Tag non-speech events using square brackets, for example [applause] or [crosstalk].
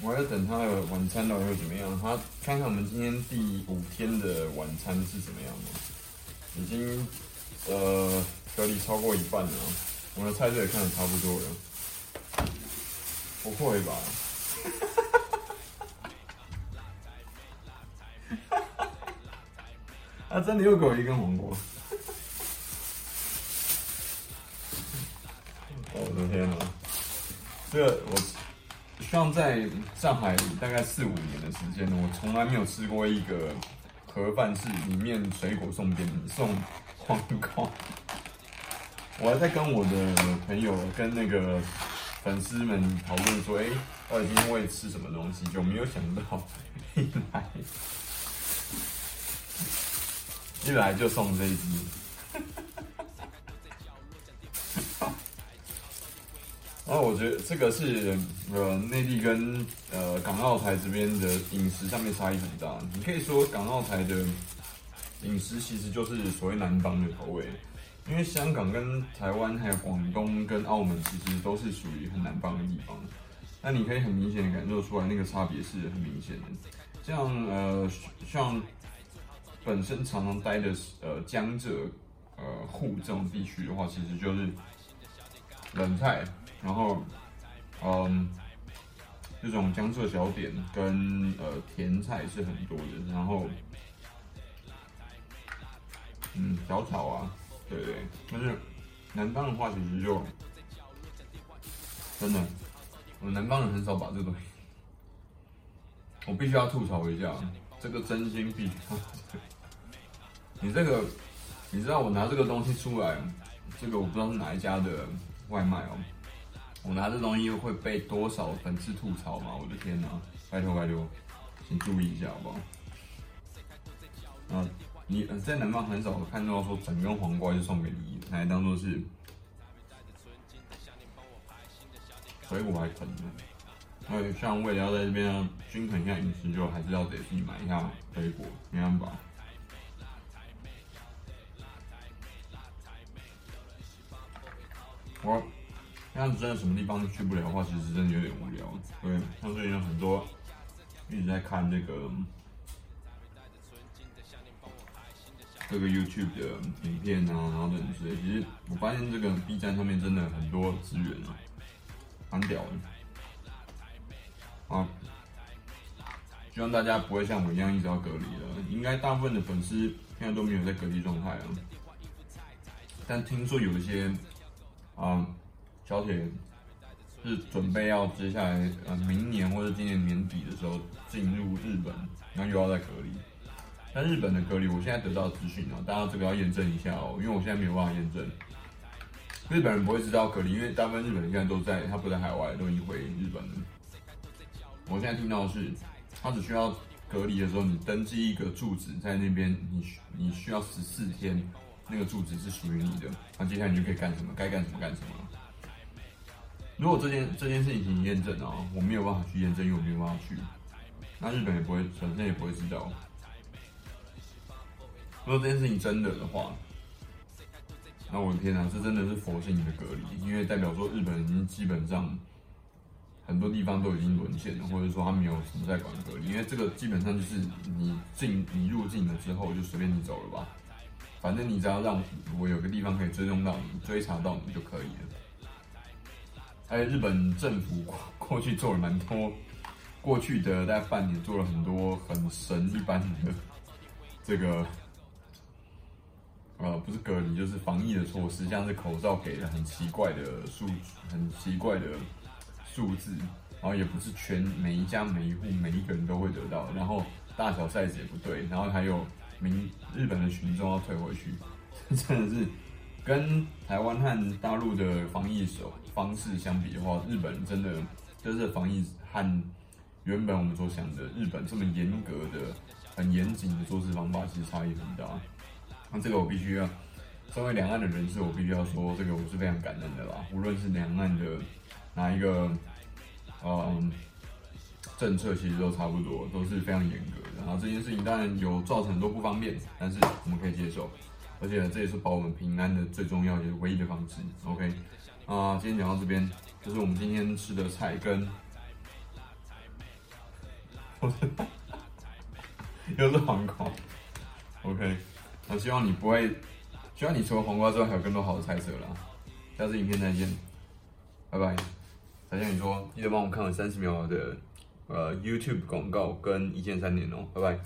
我要等他的晚餐到底会怎么样？他看看我们今天第五天的晚餐是怎么样的？已经呃隔离超过一半了，我的菜色也看得差不多了。不会吧？[laughs] 他真的又给我一根黄瓜！我的天啊！这个我像在上海大概四五年的时间，我从来没有吃过一个盒饭是里面水果送便送黄瓜。我还在跟我的朋友跟那个粉丝们讨论说，哎，我今天会吃什么东西？就没有想到一来 [laughs] 一来就送这一只。然后我觉得这个是呃内地跟呃港澳台这边的饮食上面差异很大。你可以说港澳台的饮食其实就是所谓南方的口味，因为香港跟台湾还有广东跟澳门其实都是属于很南方的地方。那你可以很明显的感受出来那个差别是很明显的。像呃像本身常常待的呃江浙呃沪这种地区的话，其实就是冷菜。然后，嗯，这种江浙小点跟呃甜菜是很多的。然后，嗯，小炒啊，对对。但是南方的话，其实就真的，我们南方人很少把这个东西。我必须要吐槽一下，这个真心必须。[laughs] 你这个，你知道我拿这个东西出来，这个我不知道是哪一家的外卖哦。我拿这东西会被多少粉丝吐槽吗？我的天哪！拜托拜托，请注意一下好不好？啊，你在南方很少看到说整根黄瓜就送给你，拿来当做是水果来啃的。所以像为了要在这边均衡一下饮食，就还是要得自己买一下水果，没办法。我。像真的什么地方都去不了的话，其实真的有点无聊。对，像最近有很多一直在看这个这个 YouTube 的影片啊，然后等等之类。其实我发现这个 B 站上面真的很多资源啊，蛮屌的。啊，希望大家不会像我一样一直要隔离了。应该大部分的粉丝现在都没有在隔离状态啊。但听说有一些啊。小铁是准备要接下来呃明年或者今年年底的时候进入日本，然后又要再隔离。但日本的隔离，我现在得到资讯啊，大家这个要验证一下哦，因为我现在没有办法验证。日本人不会知道隔离，因为大部分日本人现在都在，他不在海外，都已经回日本了。我现在听到的是，他只需要隔离的时候，你登记一个住址在那边，你你需要十四天，那个住址是属于你的，那接下来你就可以干什么，该干什么干什么。如果这件这件事情已经验证了，我没有办法去验证，因为我没有办法去，那日本也不会，本身也不会知道。如果这件事情真的的话，那我的天哪，这真的是佛性的隔离，因为代表说日本已经基本上很多地方都已经沦陷了，或者说他没有什么在管隔离，因为这个基本上就是你进你入境了之后就随便你走了吧，反正你只要让我有个地方可以追踪到你，追查到你就可以了。还有，日本政府 [laughs] 过去做了蛮多，过去的大概半年做了很多很神一般的这个，呃，不是隔离就是防疫的措施，像是口罩给了很奇怪的数，很奇怪的数字，然后也不是全每一家每一户每一个人都会得到，然后大小 size 也不对，然后还有民日本的群众要退回去，[laughs] 真的是。跟台湾和大陆的防疫手方式相比的话，日本真的就是防疫和原本我们所想的日本这么严格的、很严谨的做事方法，其实差异很大。那这个我必须要，身为两岸的人士，我必须要说，这个我是非常感恩的啦。无论是两岸的哪一个，嗯，政策其实都差不多，都是非常严格的。然后这件事情当然有造成很多不方便，但是我们可以接受。而且这也是保我们平安的最重要也是唯一的方式。OK，啊、今天讲到这边，就是我们今天吃的菜跟 [laughs] 又是黄瓜。OK，我希望你不会，希望你除了黄瓜之外还有更多好的菜色啦。下次影片再见，拜拜。再见，你说记得帮我看完三十秒的呃 YouTube 广告跟一键三连哦，拜拜。